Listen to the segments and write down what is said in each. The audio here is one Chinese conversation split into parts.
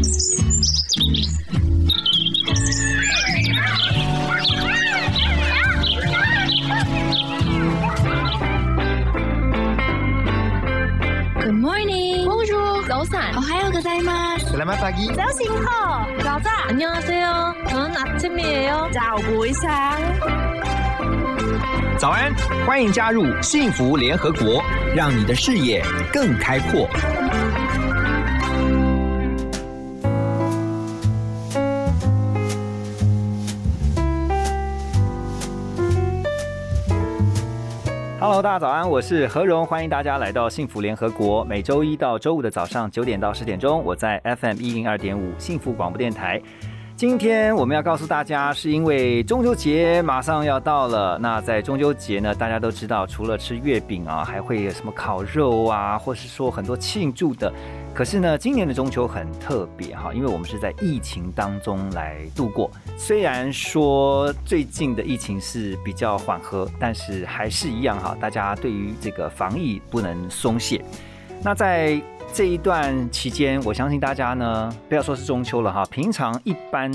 Good morning. Bonjour.早安. 오하요 고자이마스. Selamat pagi. 早醒好.早자 안녕하세요. 저는 아침이에요. 早不一상早安，欢迎加入幸福联合国，让你的视野更开阔。 老大家早安，我是何荣，欢迎大家来到幸福联合国。每周一到周五的早上九点到十点钟，我在 FM 一零二点五幸福广播电台。今天我们要告诉大家，是因为中秋节马上要到了。那在中秋节呢，大家都知道，除了吃月饼啊，还会有什么烤肉啊，或是说很多庆祝的。可是呢，今年的中秋很特别哈，因为我们是在疫情当中来度过。虽然说最近的疫情是比较缓和，但是还是一样哈，大家对于这个防疫不能松懈。那在这一段期间，我相信大家呢，不要说是中秋了哈，平常一般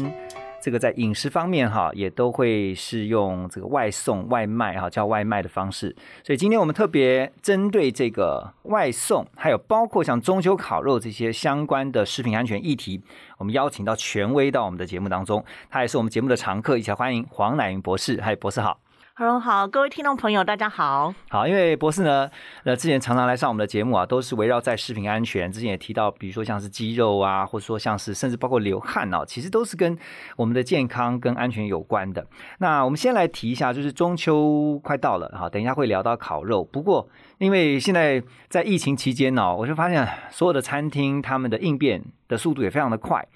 这个在饮食方面哈，也都会是用这个外送、外卖哈，叫外卖的方式。所以今天我们特别针对这个外送，还有包括像中秋烤肉这些相关的食品安全议题，我们邀请到权威到我们的节目当中，他也是我们节目的常客，一起来欢迎黄乃云博士。嗨，博士好。何荣好，各位听众朋友，大家好。好，因为博士呢，呃，之前常常来上我们的节目啊，都是围绕在食品安全。之前也提到，比如说像是鸡肉啊，或者说像是甚至包括流汗啊，其实都是跟我们的健康跟安全有关的。那我们先来提一下，就是中秋快到了，好，等一下会聊到烤肉。不过，因为现在在疫情期间呢，我就发现所有的餐厅他们的应变的速度也非常的快，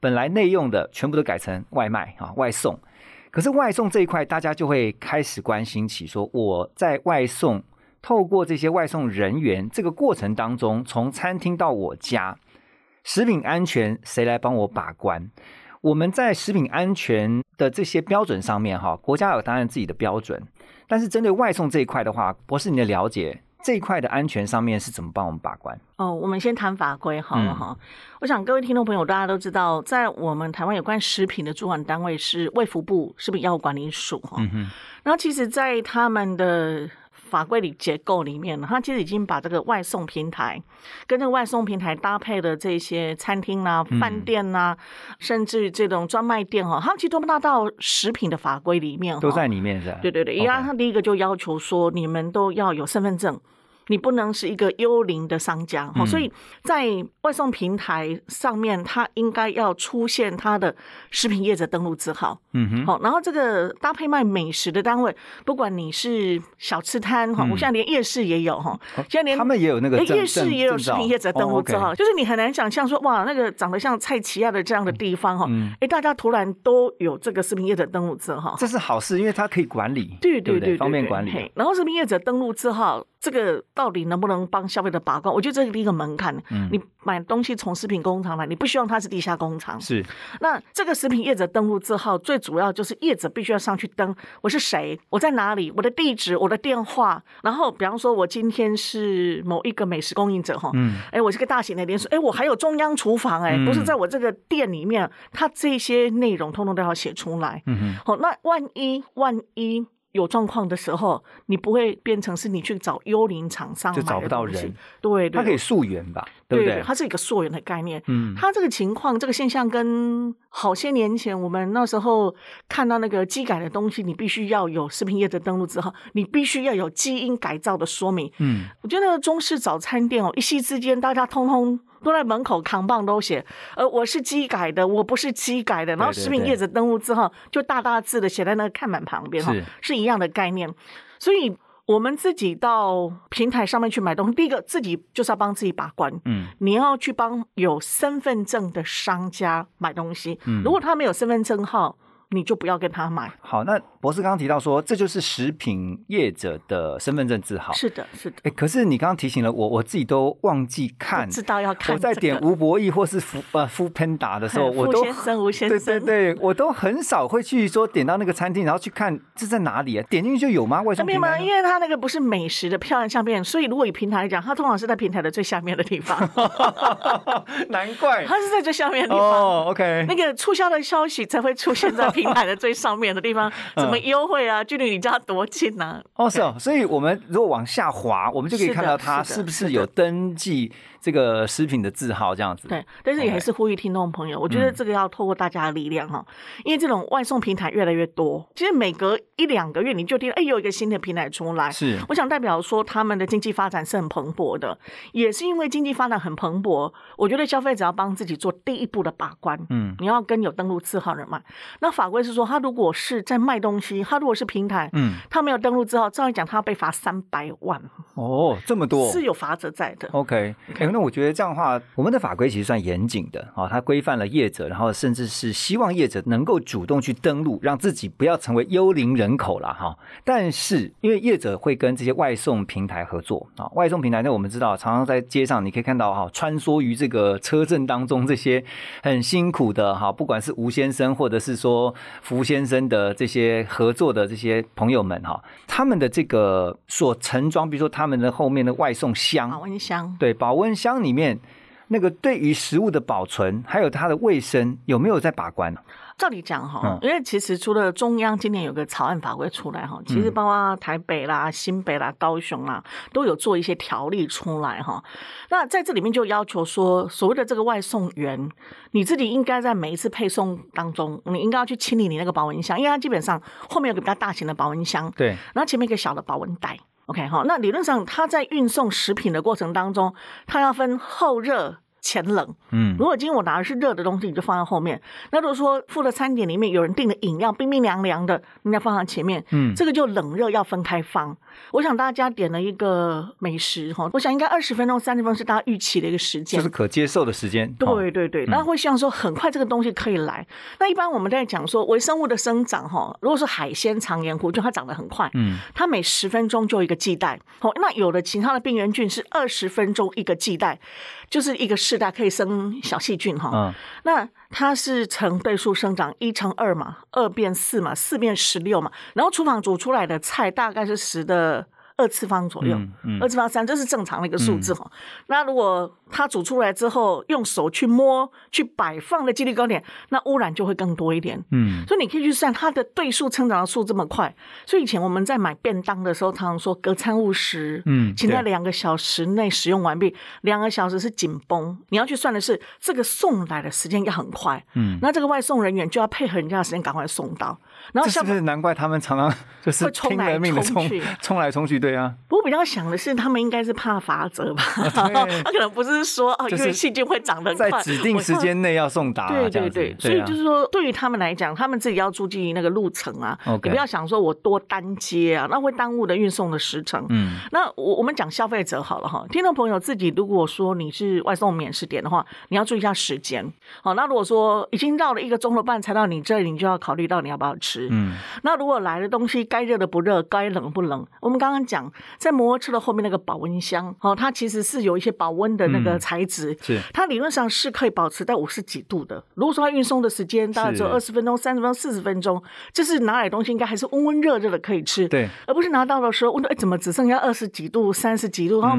本来内用的全部都改成外卖啊，外送。可是外送这一块，大家就会开始关心起，说我在外送，透过这些外送人员这个过程当中，从餐厅到我家，食品安全谁来帮我把关？我们在食品安全的这些标准上面，哈，国家有当然自己的标准，但是针对外送这一块的话，博士你的了解这一块的安全上面是怎么帮我们把关？哦，我们先谈法规好了哈。我想各位听众朋友，大家都知道，在我们台湾有关食品的主管单位是卫福部食品药物管理署哈。然后其实，在他们的法规里结构里面，它其实已经把这个外送平台跟这个外送平台搭配的这些餐厅啦、饭店啦，甚至这种专卖店哈，它其实都纳到食品的法规里面，都在里面是吧？对对对，因为它第一个就要求说，你们都要有身份证。你不能是一个幽灵的商家哈，所以在外送平台上面，它应该要出现它的食品业者登录字号。嗯哼，好，然后这个搭配卖美食的单位，不管你是小吃摊哈，我现在连夜市也有哈，现在连他们也有那个夜市也有食品业者登录字号，哦就是你很难想象说哇，那个长得像蔡奇亚的这样的地方哈，哎，大家突然都有这个食品业者登录字号，这是好事，因为它可以管理，对对对，对？方便管理。然后食品业者登录字号，这个到底能不能帮消费者把关？我觉得这是第一个门槛。嗯，你买东西从食品工厂来，你不希望它是地下工厂。是。那这个食品业者登录字号，最主要就是业者必须要上去登，我是谁，我在哪里，我的地址，我的电话。然后，比方说，我今天是某一个美食供应者哈，嗯，哎，我是个大型的连锁，哎，我还有中央厨房，哎，不是在我这个店里面，它这些内容通通都要写出来。嗯哼。好，那万一万一。有状况的时候，你不会变成是你去找幽灵厂商就找不到人，对，它可以溯源吧，对不对？它是一个溯源的概念。嗯，它这个情况、这个现象跟好些年前我们那时候看到那个机改的东西，你必须要有食品业者登录之后，你必须要有基因改造的说明。嗯，我觉得中式早餐店哦，一夕之间大家通通。都在门口扛棒都写，呃，我是机改的，我不是机改的。然后食品业者登录之后，就大大字的写在那个看板旁边哈，是一样的概念。所以我们自己到平台上面去买东西，第一个自己就是要帮自己把关。嗯，你要去帮有身份证的商家买东西。嗯，如果他没有身份证号，你就不要跟他买。好，那博士刚刚提到说，这就是食品业者的身份证字号。是的，是的。哎，可是你刚刚提醒了我，我自己都忘记看，知道要看。我在点吴博义或是福呃福喷达的时候，我都先生吴先生，对对对，我都很少会去说点到那个餐厅，然后去看这在哪里啊？点进去就有吗？外送平台？因为它那个不是美食的漂亮相片，所以如果以平台来讲，它通常是在平台的最下面的地方。难怪它是在最下面的地方。哦，OK。那个促销的消息才会出现在平台的最上面的地方，什么优惠啊，距离你家多近呢？哦，是哦。所以我们如果往下滑，我们就可以看到它是不是有登记。这个食品的字号这样子，对，但是也还是呼吁听众朋友，我觉得这个要透过大家的力量哈，因为这种外送平台越来越多，其实每隔一两个月你就听，哎，有一个新的平台出来，是，我想代表说他们的经济发展是很蓬勃的，也是因为经济发展很蓬勃，我觉得消费者要帮自己做第一步的把关，嗯，你要跟有登录字号的买，那法规是说，他如果是在卖东西，他如果是平台，嗯，他没有登录字号，照理讲他要被罚三百万，哦，这么多，是有罚则在的，OK，那我觉得这样的话，我们的法规其实算严谨的啊，它规范了业者，然后甚至是希望业者能够主动去登录，让自己不要成为幽灵人口了哈。但是因为业者会跟这些外送平台合作啊，外送平台那我们知道，常常在街上你可以看到哈，穿梭于这个车阵当中这些很辛苦的哈，不管是吴先生或者是说福先生的这些合作的这些朋友们哈，他们的这个所盛装，比如说他们的后面的外送箱、保温箱，对，保温箱里面。那个对于食物的保存，还有它的卫生，有没有在把关呢？照理讲哈，因为其实除了中央今年有个草案法规出来哈，其实包括台北啦、新北啦、高雄啦，都有做一些条例出来哈。那在这里面就要求说，所谓的这个外送员，你自己应该在每一次配送当中，你应该要去清理你那个保温箱，因为它基本上后面有个比较大型的保温箱，对，然后前面一个小的保温袋。OK 哈，那理论上它在运送食品的过程当中，它要分后热。前冷，嗯，如果今天我拿的是热的东西，你就放在后面；那如果说付了餐点里面有人订的饮料冰冰凉凉的，应该放在前面，嗯，这个就冷热要分开放。我想大家点了一个美食哈，我想应该二十分钟、三十分钟是大家预期的一个时间，就是可接受的时间。对对对，那会希望说很快这个东西可以来。那一般我们在讲说微生物的生长哈，如果是海鲜长盐湖，就它长得很快，嗯，它每十分钟就一个季代。好，那有的其他的病原菌是二十分钟一个季代，就是一个世代可以生小细菌哈。嗯，那。它是成倍数生长，一乘二嘛，二变四嘛，四变十六嘛，然后厨房煮出来的菜大概是十的。二次方左右，二次方三，这是正常的一个数字哈。那如果它煮出来之后，用手去摸、去摆放的几率高点，那污染就会更多一点。嗯，所以你可以去算它的对数成长的数这么快。所以以前我们在买便当的时候，常常说隔餐误食，嗯，请在两个小时内使用完毕。两个小时是紧绷，你要去算的是这个送来的时间要很快。嗯，那这个外送人员就要配合人家的时间，赶快送到。然后是不是难怪他们常常 就是拼了命的冲冲来冲去？对啊。不过比较想的是，他们应该是怕罚则吧？他可能不是说哦，因为细菌会长得快，在指定时间内要送达。对对对，所以就是说，对于他们来讲，他们自己要注意那个路程啊，也不要想说我多单接啊，那会耽误的运送的时程。嗯，那我我们讲消费者好了哈，听众朋友自己如果说你是外送免试点的话，你要注意一下时间。好，那如果说已经到了一个钟头半才到你这里，你就要考虑到你要不要吃。嗯，那如果来的东西该热的不热，该冷不冷，我们刚刚讲在摩托车的后面那个保温箱，哦，它其实是有一些保温的那个材质，是。它理论上是可以保持在五十几度的。如果说它运送的时间大概只有二十分钟、三十分钟、四十分钟，就是拿来东西应该还是温温热热的可以吃，对，而不是拿到的时候温度哎怎么只剩下二十几度、三十几度，然后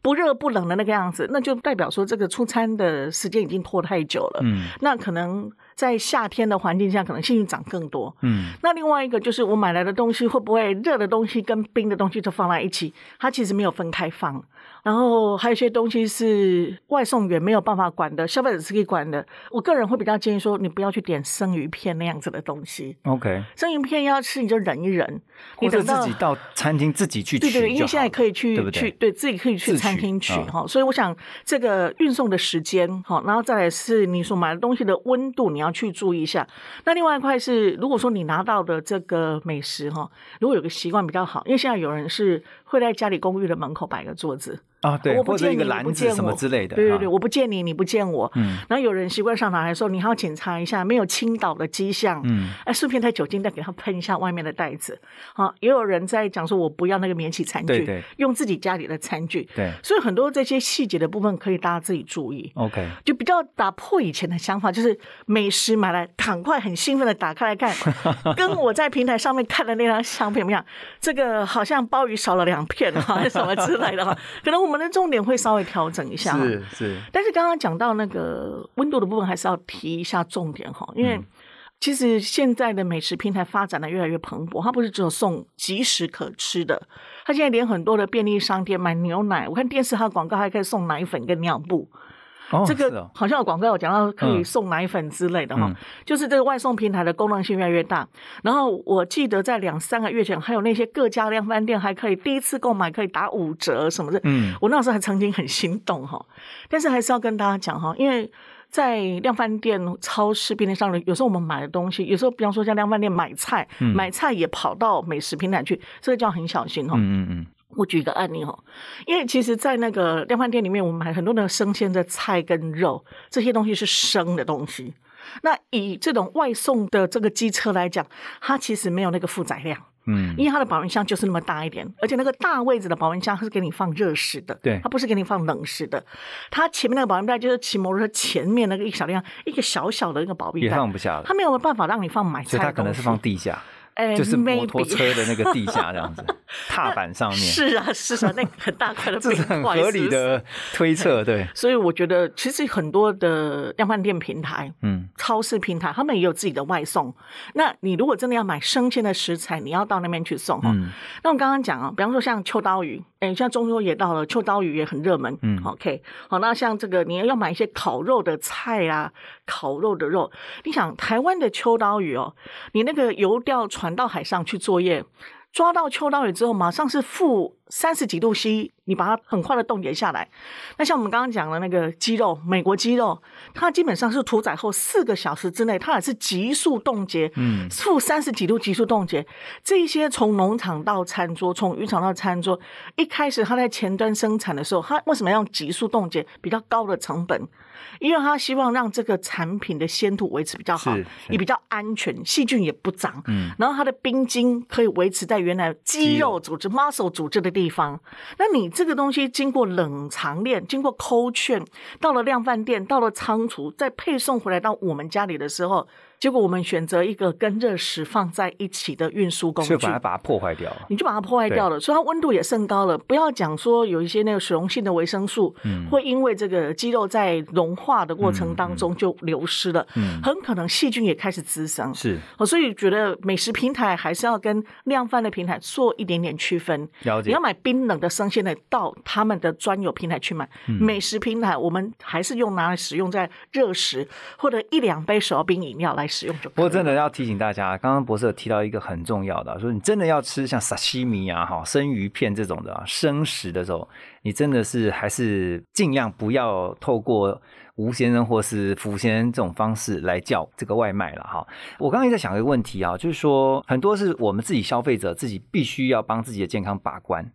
不热不冷的那个样子，那就代表说这个出餐的时间已经拖太久了，嗯，那可能。在夏天的环境下，可能幸运涨更多。嗯，那另外一个就是我买来的东西会不会热的东西跟冰的东西都放在一起？它其实没有分开放。然后还有一些东西是外送员没有办法管的，消费者是可以管的。我个人会比较建议说，你不要去点生鱼片那样子的东西。OK，生鱼片要吃你就忍一忍，你等到自己到餐厅自己去取。对对，因为现在可以去去对自己可以去餐厅取哈。所以我想这个运送的时间哈，然后再来是你所买的东西的温度，你要去注意一下。那另外一块是，如果说你拿到的这个美食哈，如果有个习惯比较好，因为现在有人是会在家里公寓的门口摆个桌子。啊，对，我不见你，篮不见什么之类的，对对对，我不见你，你不见我。嗯，然后有人习惯上来的时候，你还要检查一下没有倾倒的迹象。嗯，哎，顺便带酒精再给他喷一下外面的袋子。好，也有人在讲说，我不要那个免洗餐具，对对，用自己家里的餐具。对，所以很多这些细节的部分可以大家自己注意。OK，就比较打破以前的想法，就是美食买来赶快很兴奋的打开来看，跟我在平台上面看的那张相片不一样，这个好像鲍鱼少了两片啊，什么之类的哈，可能我们的重点会稍微调整一下。是是，但是刚刚讲到那个温度的部分，还是要提一下重点哈，因为其实现在的美食平台发展的越来越蓬勃，它不是只有送即时可吃的，它现在连很多的便利商店买牛奶，我看电视它的广告还可以送奶粉跟尿布。这个好像有广告有讲到可以送奶粉之类的哈，就是这个外送平台的功能性越来越大。然后我记得在两三个月前，还有那些各家量贩店还可以第一次购买可以打五折什么的。嗯，我那时候还曾经很心动哈，但是还是要跟大家讲哈，因为在量贩店、超市、便利商店，有时候我们买的东西，有时候比方说像量贩店买菜，买菜也跑到美食平台去，这个就要很小心哈。嗯嗯嗯。我举一个案例哦，因为其实，在那个量贩店里面，我们买很多的生鲜的菜跟肉，这些东西是生的东西。那以这种外送的这个机车来讲，它其实没有那个负载量，嗯，因为它的保温箱就是那么大一点，而且那个大位置的保温箱是给你放热食的，对，它不是给你放冷食的。它前面那个保温袋就是骑摩托车前面那个一小量一个小小的那个保温袋，也放不下了。它没有办法让你放买菜，所以它可能是放地下。就是摩托车的那个地下这样子，踏板上面。是啊，是啊，那个很大块的 这是很合理的推测，对。所以我觉得，其实很多的量贩店平台、嗯，超市平台，他们也有自己的外送。那你如果真的要买生鲜的食材，你要到那边去送哈。那我刚刚讲啊，比方说像秋刀鱼，哎，像中秋也到了，秋刀鱼也很热门。嗯，OK，好，那像这个你要买一些烤肉的菜啊，烤肉的肉，你想台湾的秋刀鱼哦，你那个油钓。船到海上去作业，抓到秋刀鱼之后，马上是负三十几度 C，你把它很快的冻结下来。那像我们刚刚讲的那个鸡肉，美国鸡肉，它基本上是屠宰后四个小时之内，它也是急速冻结，嗯，负三十几度急速冻结。这些从农场到餐桌，从渔场到餐桌，一开始它在前端生产的时候，它为什么要用急速冻结？比较高的成本。因为它希望让这个产品的鲜度维持比较好，也比较安全，细菌也不长。嗯，然后它的冰晶可以维持在原来肌肉组织 muscle 组织的地地方。那你这个东西经过冷藏链，经过抠券到了量贩店，到了仓储，再配送回来到我们家里的时候。结果我们选择一个跟热食放在一起的运输工具，所以把它把它破坏掉了，你就把它破坏掉了，所以它温度也升高了。不要讲说有一些那个水溶性的维生素，嗯会因为这个肌肉在融化的过程当中就流失了，嗯很可能细菌也开始滋生。是，所以觉得美食平台还是要跟量贩的平台做一点点区分。了解，你要买冰冷的生鲜的，到他们的专有平台去买。美食平台我们还是用拿来使用在热食或者一两杯手摇冰饮料来。使用不过真的要提醒大家，刚刚博士有提到一个很重要的，说你真的要吃像沙西米啊、哈生鱼片这种的生食的时候，你真的是还是尽量不要透过吴先生或是福先生这种方式来叫这个外卖了哈。我刚刚在想一个问题啊，就是说很多是我们自己消费者自己必须要帮自己的健康把关，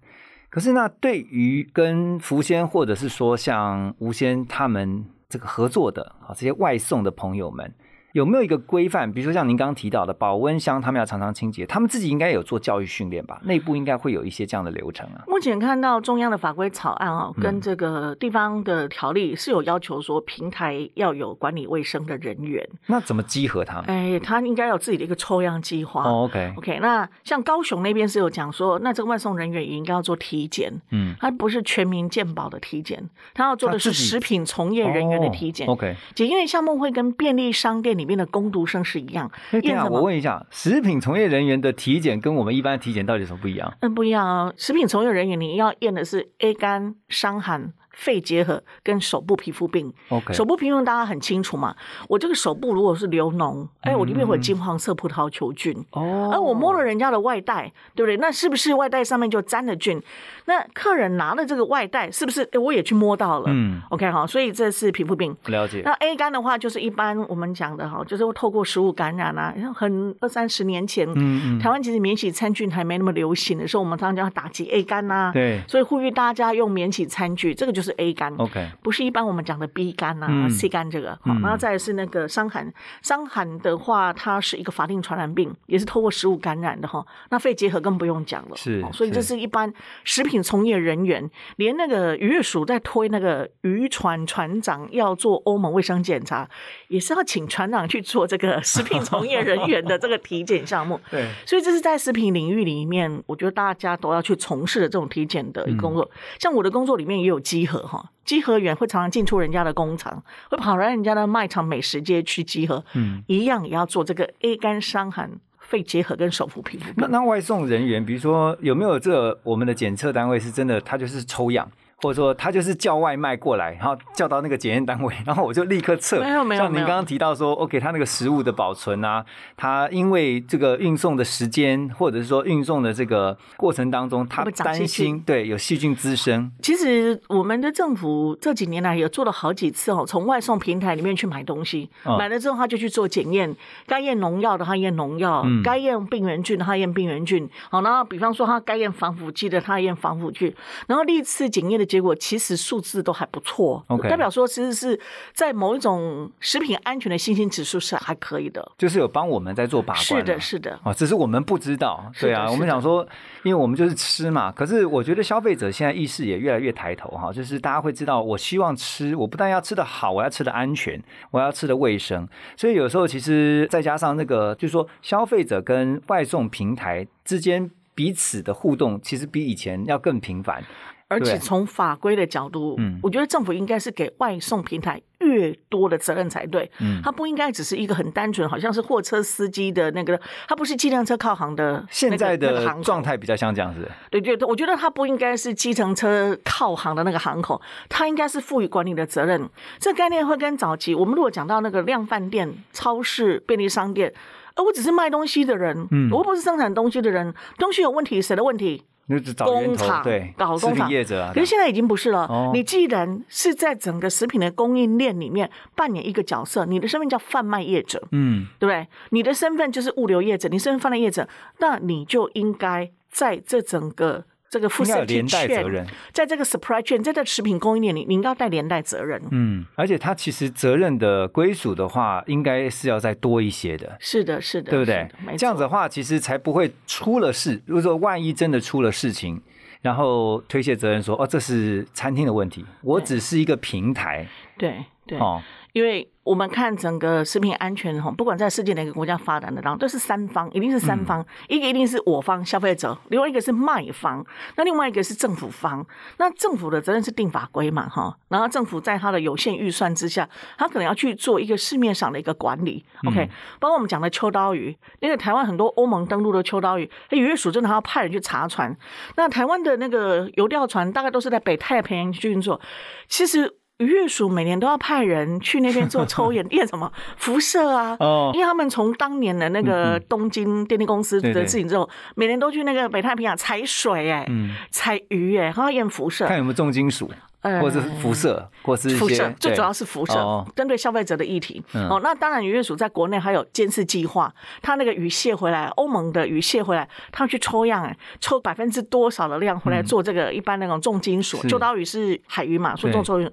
可是那对于跟福先或者是说像吴先他们这个合作的啊这些外送的朋友们。有没有一个规范？比如说像您刚刚提到的保温箱，他们要常常清洁，他们自己应该有做教育训练吧？内部应该会有一些这样的流程啊。目前看到中央的法规草案啊，跟这个地方的条例是有要求说平台要有管理卫生的人员。那怎么集合他们？哎，他应该有自己的一个抽样计划。OK OK。那像高雄那边是有讲说，那这个外送人员也应该要做体检。嗯，他不是全民健保的体检，他要做的是食品从业人员的体检。OK。检验项目会跟便利商店里面的工读生是一样。验我问一下，食品从业人员的体检跟我们一般体检到底有什么不一样？嗯，不一样啊。食品从业人员你要验的是 A 肝、伤寒。肺结核跟手部皮肤病。OK，手部皮肤病大家很清楚嘛，我这个手部如果是流脓，哎，我里面会有金黄色葡萄球菌。哦，而我摸了人家的外带，对不对？那是不是外带上面就沾了菌？那客人拿了这个外带，是不是哎我也去摸到了？嗯，OK 好，所以这是皮肤病。了解那 A 肝的话，就是一般我们讲的哈，就是会透过食物感染啊。很二三十年前，嗯嗯台湾其实免洗餐具还没那么流行的时候，我们常常要打击 A 肝呐、对所以呼吁大家用免洗餐具，这个就是 A 肝。OK 不是一般我们讲的 B 肝啊、嗯 C 肝这个，好，嗯然后再是那个伤寒，伤寒的话，它是一个法定传染病，也是透过食物感染的哈。那肺结核更不用讲了，是哦所以这是是一般食品从业人员，连那个渔业署在推那个渔船船长要做欧盟卫生检查，也是要请船长去做这个食品从业人员的这个体检项目。对，所以这是在食品领域里面，我觉得大家都要去从事的这种体检的一个工作。像我的工作里面也有稽核哈，稽核员会常常进出人家的工厂，会跑来人家的卖场、美食街去集合，嗯，一样也要做这个 A 肝伤寒、肺结核跟手扶皮肤病。那那外送人员，比如说有没有这个我们的检测单位是真的，他就是抽样，或者说他就是叫外卖过来，然后叫到那个检验单位，然后我就立刻测。没有没有像您刚刚提到说，OK，他那个食物的保存啊，他因为这个运送的时间，或者是说运送的这个过程当中，他担心对有细菌滋生。其实我们的政府这几年来也做了好几次哦，从外送平台里面去买东西，嗯买了之后他就去做检验，该验农药的他验农药，嗯该验病原菌的他验病原菌。好，然后比方说他该验防腐剂的他验防腐剂，然后历次检验的结果其实数字都还不错代表说其实是在某一种食品安全的信心指数是还可以的。就是有帮我们在做把关、是的，。是的。哦，只是我们不知道，对啊，我们想说，因为我们就是吃嘛。可是我觉得消费者现在意识也越来越抬头哈，就是大家会知道，我希望吃，我不但要吃的好，我要吃的安全，我要吃的卫生。所以有时候其实再加上那个，就是说消费者跟外送平台之间彼此的互动，其实比以前要更频繁。而且从法规的角度，嗯我觉得政府应该是给外送平台越多的责任才对。嗯它不应该只是一个很单纯，好像是货车司机的那个，它不是计程车靠行的现在的状。态比较像这样子，对对对，我觉得它不应该是计程车靠行的那个行口，它应该是赋予管理的责任。这个概念会跟早期我们如果讲到那个量贩店、超市、便利商店，而我只是卖东西的人，嗯我又不是生产东西的人，东西有问题，谁的问题？那就找源头，工厂对，食品搞工厂业者啊，可是现在已经不是了。哦你既然是在整个食品的供应链里面扮演一个角色，你的身份叫贩卖业者，嗯，对不对？你的身份就是物流业者，你身份贩卖业者，那你就应该在这整个这个该有连带责任。在这个 supply chain，在这食品供应链里，你应该要带连带责任。嗯，而且它其实责任的归属的话，应该是要再多一些的，是的，是的，对不对这样子的话，其实才不会出了事。如果说万一真的出了事情，然后推卸责任说哦，这是餐厅的问题，我只是一个平台对对，哦，因为我们看整个食品安全哈，不管在世界哪个国家发展的当中，都是三方，一定是三方，一个一定是我方消费者，另外一个是卖方，那另外一个是政府方。那政府的责任是定法规嘛哈，然后政府在它的有限预算之下，它可能要去做一个市面上的一个管理。OK，包括我们讲的秋刀鱼，那个台湾很多欧盟登陆的秋刀鱼，渔业署真的还要派人去查船。那台湾的那个游钓船大概都是在北太平洋去运作，其实。渔业署每年都要派人去那边做抽验，验什么辐射啊？哦。因为他们从当年的那个东京电力公司的事情之后，每年都去那个北太平洋采水、哎、嗯，采鱼、哎，还要验辐射，看有没有重金属，呃或者是辐射，或是辐射，最主要是辐射哦，针对消费者的议题。嗯哦，那当然，渔业署在国内还有监视计划，它那个鱼卸回来，欧盟的鱼卸回来，它要去抽样，哎，抽百分之多少的量回来做这个一般那种重金属嗯是。秋刀鱼是海鱼嘛，说对重抽鱼。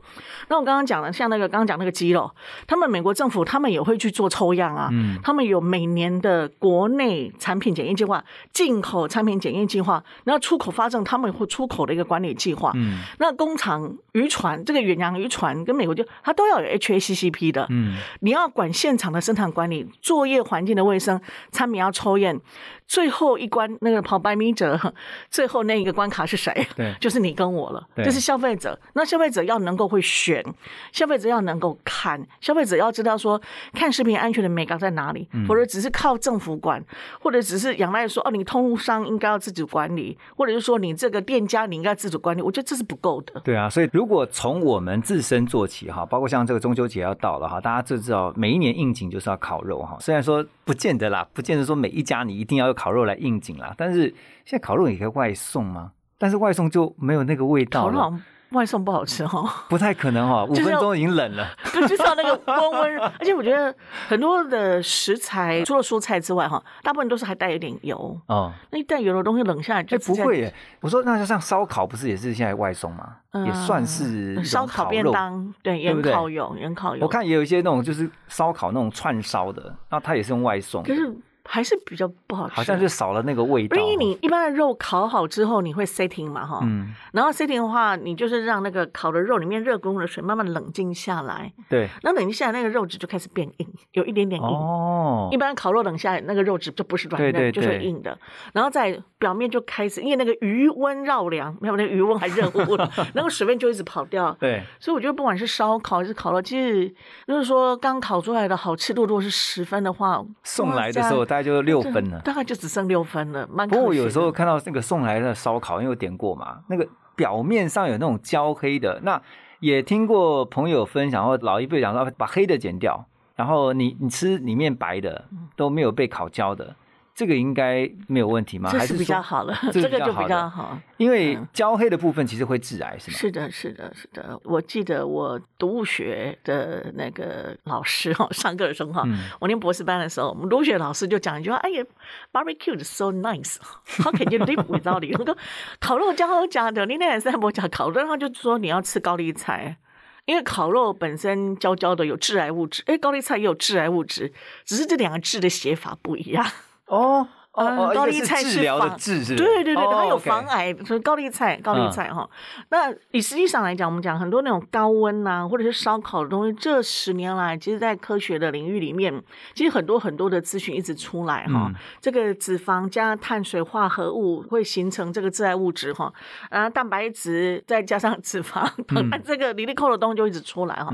那我刚刚讲的，像那个刚刚讲那个鸡肉，他们美国政府他们也会去做抽样啊，嗯他们有每年的国内产品检验计划、进口产品检验计划，然后出口发证他们会出口的一个管理计划。嗯那工厂渔船这个远洋渔船跟美国就它都要有 HACCP 的，嗯，你要管现场的生产管理、作业环境的卫生、餐品要抽验，最后一关那个跑百米者，最后那一个关卡是谁？对 就是你跟我了，对就是消费者。那消费者要能够会选，消费者要能够看，消费者要知道说看食品安全的美感在哪里，嗯否则只是靠政府管，或者只是仰赖说哦，你通路商应该要自主管理，或者是说你这个店家你应该自主管理，我觉得这是不够的。对啊，所以如果从我们自身做起哈，包括像这个中秋节要到了哈，大家就知道每一年应景就是要烤肉哈。虽然说不见得啦，不见得说每一家你一定要用烤肉来应景啦，但是现在烤肉也可以外送吗？但是外送就没有那个味道了。外送不好吃哦，不太可能哦，五分钟已经冷了，就就是要那个温温。而且我觉得很多的食材，除了蔬菜之外哈，大部分都是还带一点油哦。那一带油的东西冷下来就不会耶。我说那就像烧烤，不是也是现在外送吗？也算是烧烤便当，对，盐烤油，盐烤油。我看也有一些那种就是烧烤那种串烧的，那它也是用外送。可是。还是比较不好吃，好像就少了那个味道。因为你一般的肉烤好之后，你会 setting 嘛，哈，嗯，然后 setting 的话，你就是让那个烤的肉里面热滚滚的水慢慢冷静下来，对，那冷静下来，那个肉质就开始变硬，有一点点硬。哦，一般烤肉冷下来，那个肉质就不是软嫩，就是硬的。然后在表面就开始，因为那个余温绕凉，没有那个余温还热乎乎的，那个水分就一直跑掉。对，所以我觉得不管是烧烤还是烤肉，其实就是说刚烤出来的好吃度如果是十分的话，送来的时候大概就六分了。大概就只剩六分了，蛮不过我有时候看到那个送来的烧烤，因为我点过嘛，那个表面上有那种焦黑的，那也听过朋友分享或老一辈讲说，把黑的剪掉，然后你你吃里面白的都没有被烤焦的。这个应该没有问题吗？这是比较好了，这个 就比较好。因为焦黑的部分其实会致癌，是吗？是的，是的，是的。我记得我读物学的那个老师哈，上课的时候哈，我念博士班的时候，我们读物学老师就讲一句话：“哎呀，barbecue is so nice，how can you live without it？” 那个烤肉焦焦的，你那也是我讲烤肉，他就说你要吃高丽菜，因为烤肉本身焦焦的有致癌物质，哎，高丽菜也有致癌物质，只是这两个字的写法不一样。哦。哦，高丽菜是防对对对，它有防癌，所以高丽菜高丽菜哈。那以实际上来讲，我们讲很多那种高温呐，或者是烧烤的东西，这十年来，其实，在科学的领域里面，其实很多很多的资讯一直出来哈。这个脂肪加碳水化合物会形成这个致癌物质哈，然后蛋白质再加上脂肪，那 这个里里扣的东西就一直出来哈。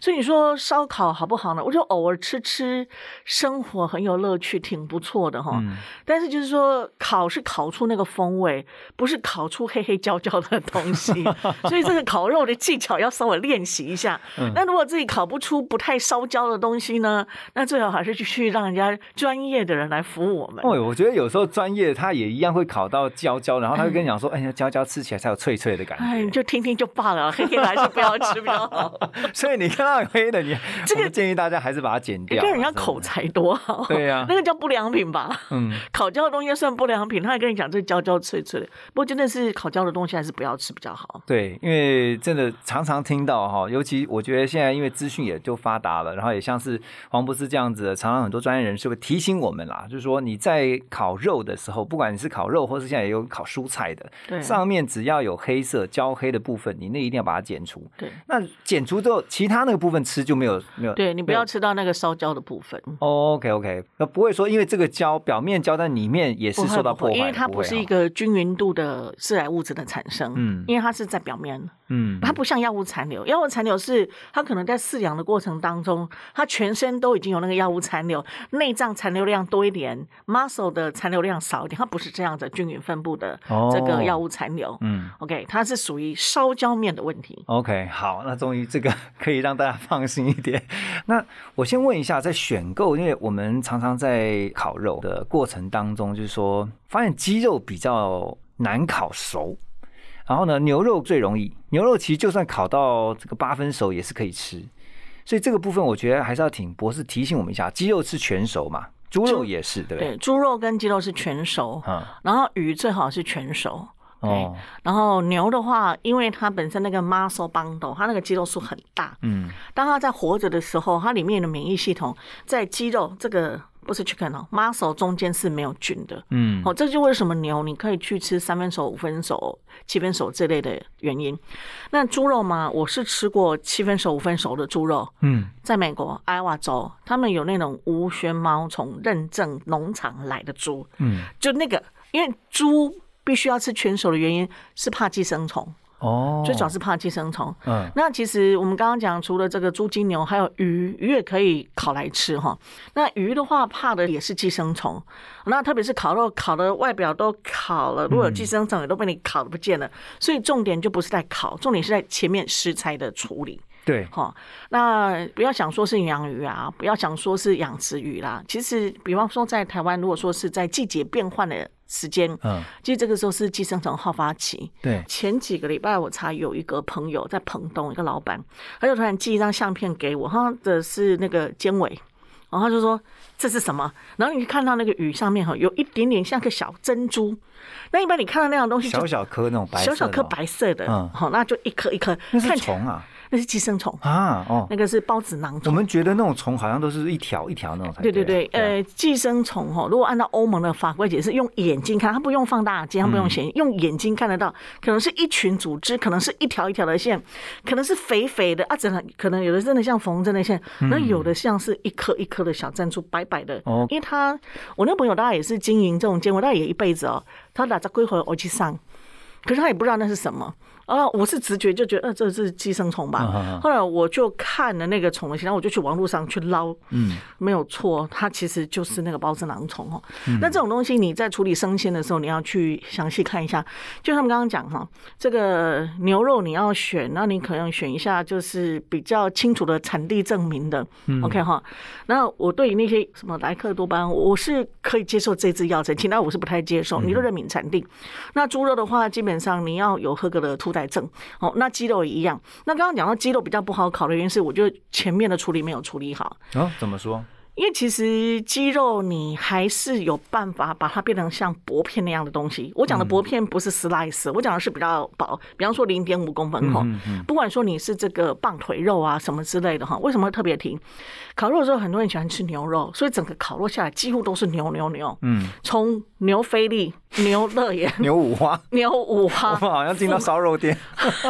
所以你说烧烤好不好呢？我就偶尔吃吃，生活很有乐趣，挺不错的哈。但是就是说，烤是烤出那个风味，不是烤出黑黑焦焦的东西。所以这个烤肉的技巧要稍微练习一下。那如果自己烤不出不太烧焦的东西呢？那最好还是去让人家专业的人来服务我们。哦，我觉得有时候专业他也一样会烤到焦焦，然后他会跟你讲说：“哎呀，焦焦吃起来才有脆脆的感觉。”哎，你就听听就罢了，黑黑的还是不要吃比较好。所以你看到黑的，你这个建议大家还是把它剪掉。跟人家口才多好。对呀，那个叫不良品吧？嗯。烤焦的东西算不良品，他还跟你讲这焦焦脆脆的。不过真的是烤焦的东西还是不要吃比较好。对，因为真的常常听到哈，尤其我觉得现在因为资讯也就发达了，然后也像是黄博士这样子，常常很多专业人士会提醒我们啦，就是说你在烤肉的时候，不管你是烤肉，或是现在也有烤蔬菜的，对，上面只要有黑色焦黑的部分，你那一定要把它剪除。对，那剪除之后，其他那个部分吃就没有没有。对你不要吃到那个烧焦的部分。OK OK，那不会说因为这个焦表面焦在里面也是受到破坏，因为它不是一个均匀度的致癌物质的产生，嗯，因为它是在表面，嗯，它不像药物残留，药物残留是它可能在饲养的过程当中，它全身都已经有那个药物残留，内脏残留量多一点，muscle 的残留量少一点，它不是这样的均匀分布的这个药物残留，嗯，OK，它是属于烧焦面的问题。OK，好，那终于这个 可以让大家放心一点。那我先问一下，在选购，因为我们常常在烤肉的过程当中，就是说。发现鸡肉比较难烤熟，然后呢，牛肉最容易。牛肉其实就算烤到这个八分熟也是可以吃，所以这个部分我觉得还是要请博士提醒我们一下。鸡肉是全熟嘛？猪肉也是，对不对？对，猪肉跟鸡肉是全熟，嗯，然后鱼最好是全熟。哦，然后牛的话，因为它本身那个 muscle bundle，它那个肌肉数很大，嗯，当它在活着的时候，它里面的免疫系统在肌肉这个。不是 chicken 哦，muscle 中间是没有菌的。嗯，哦，这就为什么牛你可以去吃三分熟、五分熟、七分熟这类的原因。那猪肉嘛，我是吃过七分熟、五分熟的猪肉。嗯，在美国艾瓦州，他们有那种无旋猫从认证农场来的猪。嗯，就那个，因为猪必须要吃全熟的原因是怕寄生虫。哦，最主要是怕寄生虫。嗯，那其实我们刚刚讲，除了这个猪、金、牛，还有鱼，鱼也可以烤来吃哈。那鱼的话，怕的也是寄生虫。那特别是烤肉，烤的外表都烤了，如果有寄生虫，也都被你烤的不见了。所以重点就不是在烤，重点是在前面食材的处理。对，哈，那不要想说是养鱼啊，不要想说是养殖鱼啦。其实，比方说在台湾，如果说是在季节变换的时间，嗯，其实这个时候是寄生虫好发期。对，前几个礼拜我才有一个朋友在彭东，一个老板，他就突然寄一张相片给我，他的是那个尖尾，然后他就说这是什么？然后你看到那个鱼上面哈，有一点点像个小珍珠。那一般你看到那样东西，小小颗那种白，小小颗白色的，嗯，好，那就一颗一颗，那是虫啊。那是寄生虫啊，哦，那个是孢子囊虫。我们觉得那种虫好像都是一条一条那种。对对对，呃，寄生虫哈，如果按照欧盟的法规解释，用眼睛看，它不用放大镜，它不用显，用眼睛看得到，可能是一群组织，可能是一条一条的线，可能是肥肥的啊，真的可能有的真的像缝针的线，那有的像是一颗一颗的小珍珠，白白的。哦，因为他我那个朋友，大概也是经营这种坚果，大概也一辈子哦，他打着归回我去上，可是他也不知道那是什么。啊，我是直觉就觉得，呃，这是寄生虫吧。后来我就看了那个虫的形状，我就去网络上去捞，嗯，没有错，它其实就是那个孢子囊虫哦。那这种东西你在处理生鲜的时候，你要去详细看一下。就他们刚刚讲哈，这个牛肉你要选，那你可能选一下就是比较清楚的产地证明的，OK 哈。那我对于那些什么莱克多巴胺，我是可以接受这支药材，其他我是不太接受。你都认明产地。那猪肉的话，基本上你要有合格的屠宰。症哦，那肌肉也一样。那刚刚讲到肌肉比较不好考的原因是，我觉得前面的处理没有处理好。哦，怎么说？因为其实肌肉你还是有办法把它变成像薄片那样的东西。我讲的薄片不是 slice，我讲的是比较薄，比方说零点五公分哈。不管说你是这个棒腿肉啊什么之类的哈，为什么会特别停？烤肉的时候很多人喜欢吃牛肉，所以整个烤肉下来几乎都是牛牛牛。嗯，从牛菲力。牛乐园、牛五花、牛五花，我们好像进到烧肉店。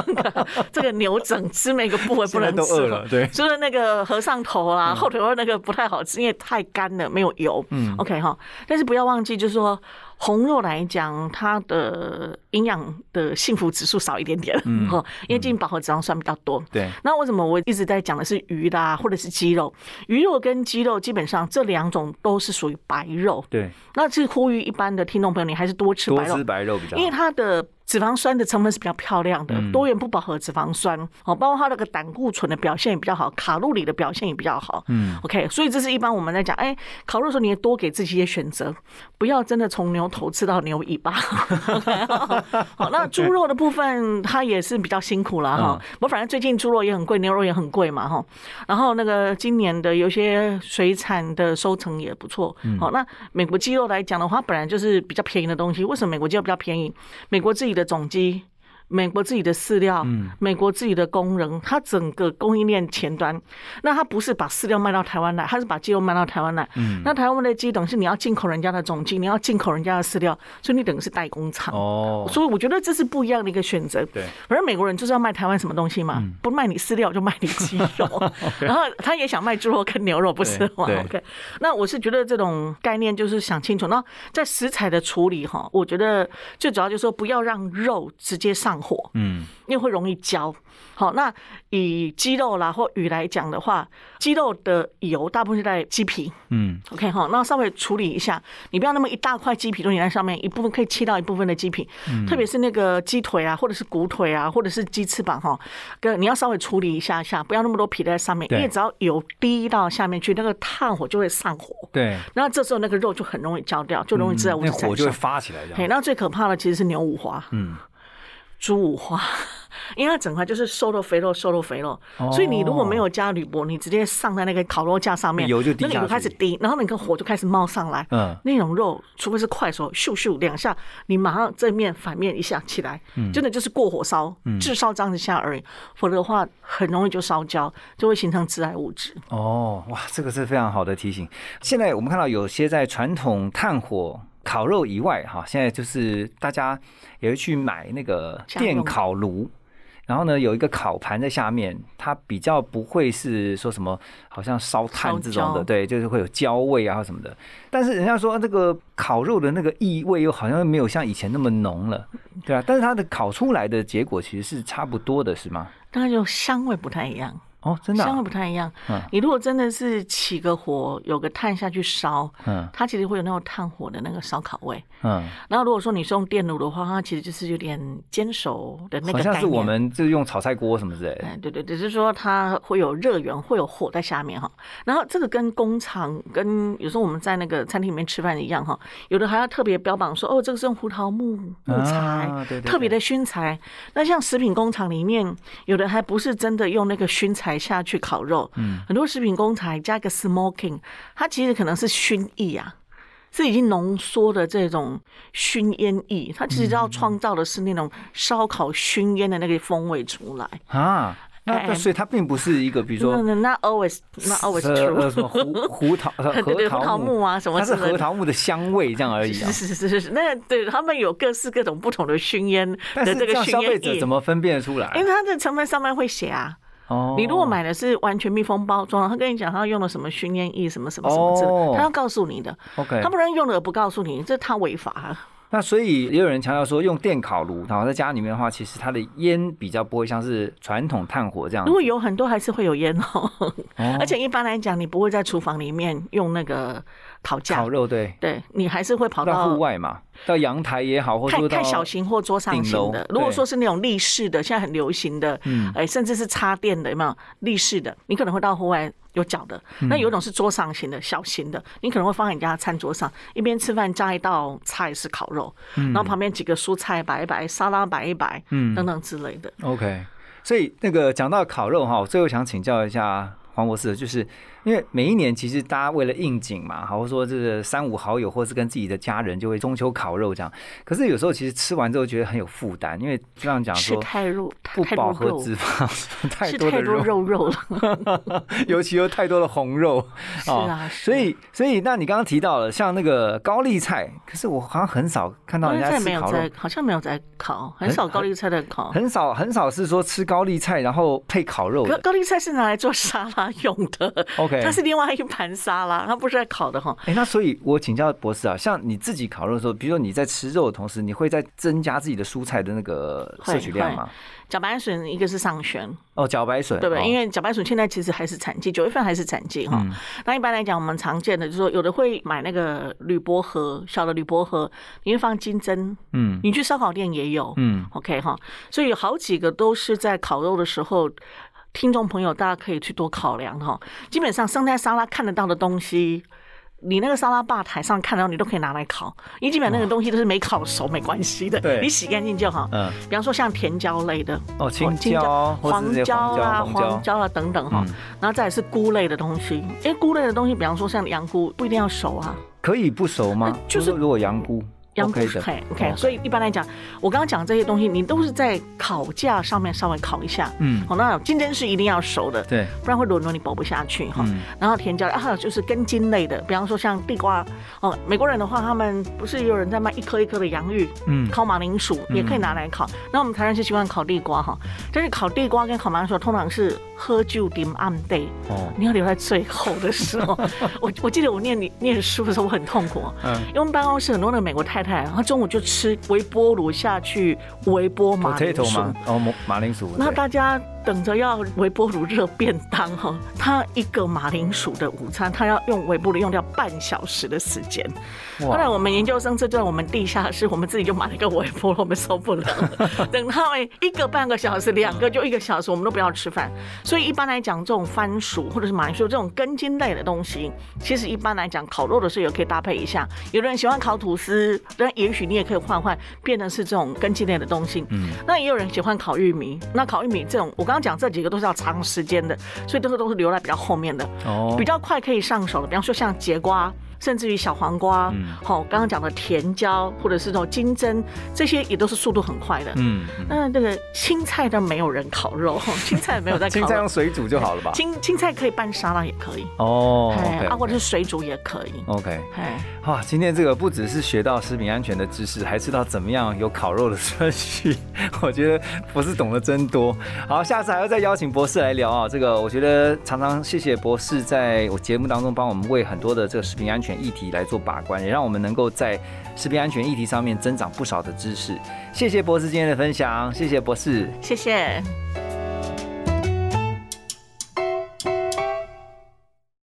这个牛整只每个部位不能吃，了，对，就是那个和尚头啊、后腿肉那个不太好吃，因为太干了，没有油。嗯，OK 哈，但是不要忘记，就是说。红肉来讲，它的营养的幸福指数少一点点，嗯，因为进饱和脂肪酸比较多。对，那为什么我一直在讲的是鱼啦，或者是鸡肉？鱼肉跟鸡肉基本上这两种都是属于白肉。对，那是呼吁一般的听众朋友，你还是多吃白肉，多吃白肉比较，因为它的。脂肪酸的成分是比较漂亮的，多元不饱和脂肪酸哦，包括它那个胆固醇的表现也比较好，卡路里的表现也比较好。嗯，OK，所以这是一般我们在讲，哎，烤肉的时候你也多给自己一些选择，不要真的从牛头吃到牛尾巴。好，那猪肉的部分它也是比较辛苦了哈。我反正最近猪肉也很贵，牛肉也很贵嘛哈。然后那个今年的有些水产的收成也不错。好，那美国鸡肉来讲的话，本来就是比较便宜的东西。为什么美国鸡肉比较便宜？美国自己的总机。美国自己的饲料，美国自己的工人，他整个供应链前端，那他不是把饲料卖到台湾来，他是把鸡肉卖到台湾来。那台湾的鸡等于是你要进口人家的种鸡，你要进口人家的饲料，所以你等于是代工厂。哦，所以我觉得这是不一样的一个选择。对，反正美国人就是要卖台湾什么东西嘛，不卖你饲料就卖你鸡肉，然后他也想卖猪肉跟牛肉，不是吗？OK，那我是觉得这种概念就是想清楚。那在食材的处理哈，我觉得最主要就是说不要让肉直接上。火，嗯，因为会容易焦。好，那以鸡肉啦或鱼来讲的话，鸡肉的油大部分是在鸡皮，嗯，OK 哈，那稍微处理一下，你不要那么一大块鸡皮都粘在上面，一部分可以切到一部分的鸡皮，特别是那个鸡腿啊，或者是骨腿啊，或者是鸡翅膀哈，跟你要稍微处理一下下，不要那么多皮在上面，因为只要油滴到下面去，那个炭火就会上火，对，然后这时候那个肉就很容易焦掉，就容易在物质那火就会发起来，嘿，那最可怕的其实是牛五花，嗯。猪五花，因为它整块就是瘦肉肥肉，瘦肉肥肉，所以你如果没有加铝箔，你直接上在那个烤肉架上面，油就滴那油开始滴，然后那个火就开始冒上来。嗯，那种肉，除非是快手，咻咻两下，你马上正面反面一下起来，真的就是过火烧，炙烧这样子下而已，否则的话很容易就烧焦，就会形成致癌物质。哦，哇，这个是非常好的提醒。现在我们看到有些在传统炭火。烤肉以外，哈，现在就是大家也会去买那个电烤炉。然后呢有一个烤盘在下面，它比较不会是说什么好像烧炭这种的，对，就是会有焦味啊什么的。但是人家说这个烤肉的那个异味又好像没有像以前那么浓了，对啊。但是它的烤出来的结果其实是差不多的，是吗？当然就香味不太一样。哦，真的香味不太一样。嗯，你如果真的是起个火，有个炭下去烧，嗯，它其实会有那种炭火的那个烧烤味。嗯，然后如果说你是用电炉的话，它其实就是有点煎熟的那个。好像是我们就用炒菜锅什么之类的。对对，只是说它会有热源，会有火在下面哈。然后这个跟工厂跟有时候我们在那个餐厅里面吃饭一样哈，有的还要特别标榜说哦，这个是用胡桃木木材，特别的熏材。那像食品工厂里面，有的还不是真的用那个熏材。下去烤肉，嗯，很多食品工厂加个 smoking，它其实可能是熏意啊，是已经浓缩的这种熏烟意，它其实要创造的是那种烧烤熏烟的那个风味出来啊。那所以它并不是一个，比如说那 always 那 always true 什么胡 胡桃核桃木啊什么，它是核桃木的香味这样而已。是是是是，那对他们有各式各种不同的熏烟的这个消费者怎么分辨出来？因为它的成分上面会写啊。你如果买的是完全密封包装，他跟你讲他用了什么熏烟液什么什么什么之类，他要告诉你的。OK，他不能用了不告诉你，这他违法。那所以也有人强调说，用电烤炉，然后在家里面的话，其实它的烟比较不会像是传统炭火这样。如果有很多还是会有烟哦，而且一般来讲，你不会在厨房里面用那个。烤架、烤肉，对，对你还是会跑到户外嘛，到阳台也好，或者太小型或桌上型的。如果说是那种立式的，现在很流行的，嗯，哎，甚至是插电的，有没有立式的？你可能会到户外有脚的。那有一种是桌上型的，小型的，你可能会放在你家餐桌上，一边吃饭加一道菜是烤肉，然后旁边几个蔬菜摆一摆，沙拉摆一摆，嗯，等等之类的。OK，所以那个讲到烤肉哈，我最后想请教一下黄博士，就是。因为每一年其实大家为了应景嘛，或者说这个三五好友，或是跟自己的家人，就会中秋烤肉这样。可是有时候其实吃完之后觉得很有负担，因为这样讲说太肉不饱和脂肪，太多的肉肉了，尤其有太多的红肉啊。所以所以那你刚刚提到了像那个高丽菜，可是我好像很少看到人家吃烤肉，好像没有在烤，很少高丽菜在烤，很少很少是说吃高丽菜然后配烤肉。高丽菜是拿来做沙拉用的。它是另外一盘沙拉，它不是在烤的哈。哎，那所以，我请教博士啊，像你自己烤肉的时候，比如说你在吃肉的同时，你会在增加自己的蔬菜的那个摄取量吗？茭白笋一个是上旋哦，茭白笋对不对？因为茭白笋现在其实还是产季，九月份还是产季哈。那一般来讲，我们常见的就是说，有的会买那个铝箔盒，小的铝箔盒，你会放金针，嗯，你去烧烤店也有，嗯，OK 哈。所以有好几个都是在烤肉的时候。听众朋友，大家可以去多考量哈。基本上生态沙拉看得到的东西，你那个沙拉吧台上看到，你都可以拿来烤。因为基本上那个东西都是没烤熟没关系的，对，你洗干净就好。嗯，比方说像甜椒类的哦，青椒、黄椒啊、黄椒啊等等哈。然后再是菇类的东西，因为菇类的东西，比方说像羊菇，不一定要熟啊，可以不熟吗？就是如果羊菇。羊骨是可以，OK。所以一般来讲，我刚刚讲这些东西，你都是在烤架上面稍微烤一下，嗯，好，那金针是一定要熟的，对，不然会软软你剥不下去哈。然后甜椒啊，还有就是根茎类的，比方说像地瓜哦，美国人的话，他们不是也有人在卖一颗一颗的洋芋，嗯，烤马铃薯也可以拿来烤。那我们台湾是喜欢烤地瓜哈，但是烤地瓜跟烤马铃薯通常是喝酒点暗 day，哦，你要留在最后的时候。我我记得我念你念书的时候，我很痛苦，嗯，因为我们办公室很多的美国太。然后中午就吃微波炉下去微波马铃薯，哦，马铃薯。那大家。等着要微波炉热便当哈，他一个马铃薯的午餐，他要用微波炉用掉半小时的时间。后来我们研究生这段我们地下室，我们自己就买了一个微波炉，我们受不了。等他们一个半个小时，两个就一个小时，我们都不要吃饭。所以一般来讲，这种番薯或者是马铃薯这种根茎类的东西，其实一般来讲烤肉的时候也可以搭配一下。有的人喜欢烤吐司，但也许你也可以换换，变成是这种根茎类的东西。嗯，那也有人喜欢烤玉米，那烤玉米这种我刚。刚讲这几个都是要长时间的，所以都是都是留在比较后面的，哦，比较快可以上手的。比方说像节瓜。甚至于小黄瓜，好，刚刚讲的甜椒或者是这种金针，这些也都是速度很快的。嗯，那这个青菜都没有人烤肉，青菜没有在烤。青菜用水煮就好了吧？青青菜可以拌沙拉也可以哦，啊，或者是水煮也可以。OK，哎，哇，今天这个不只是学到食品安全的知识，还知道怎么样有烤肉的顺序。我觉得博士懂得真多。好，下次还要再邀请博士来聊啊。这个我觉得常常谢谢博士在我节目当中帮我们为很多的这个食品安议题来做把关，也让我们能够在食品安全议题上面增长不少的知识。谢谢博士今天的分享，谢谢博士，谢谢。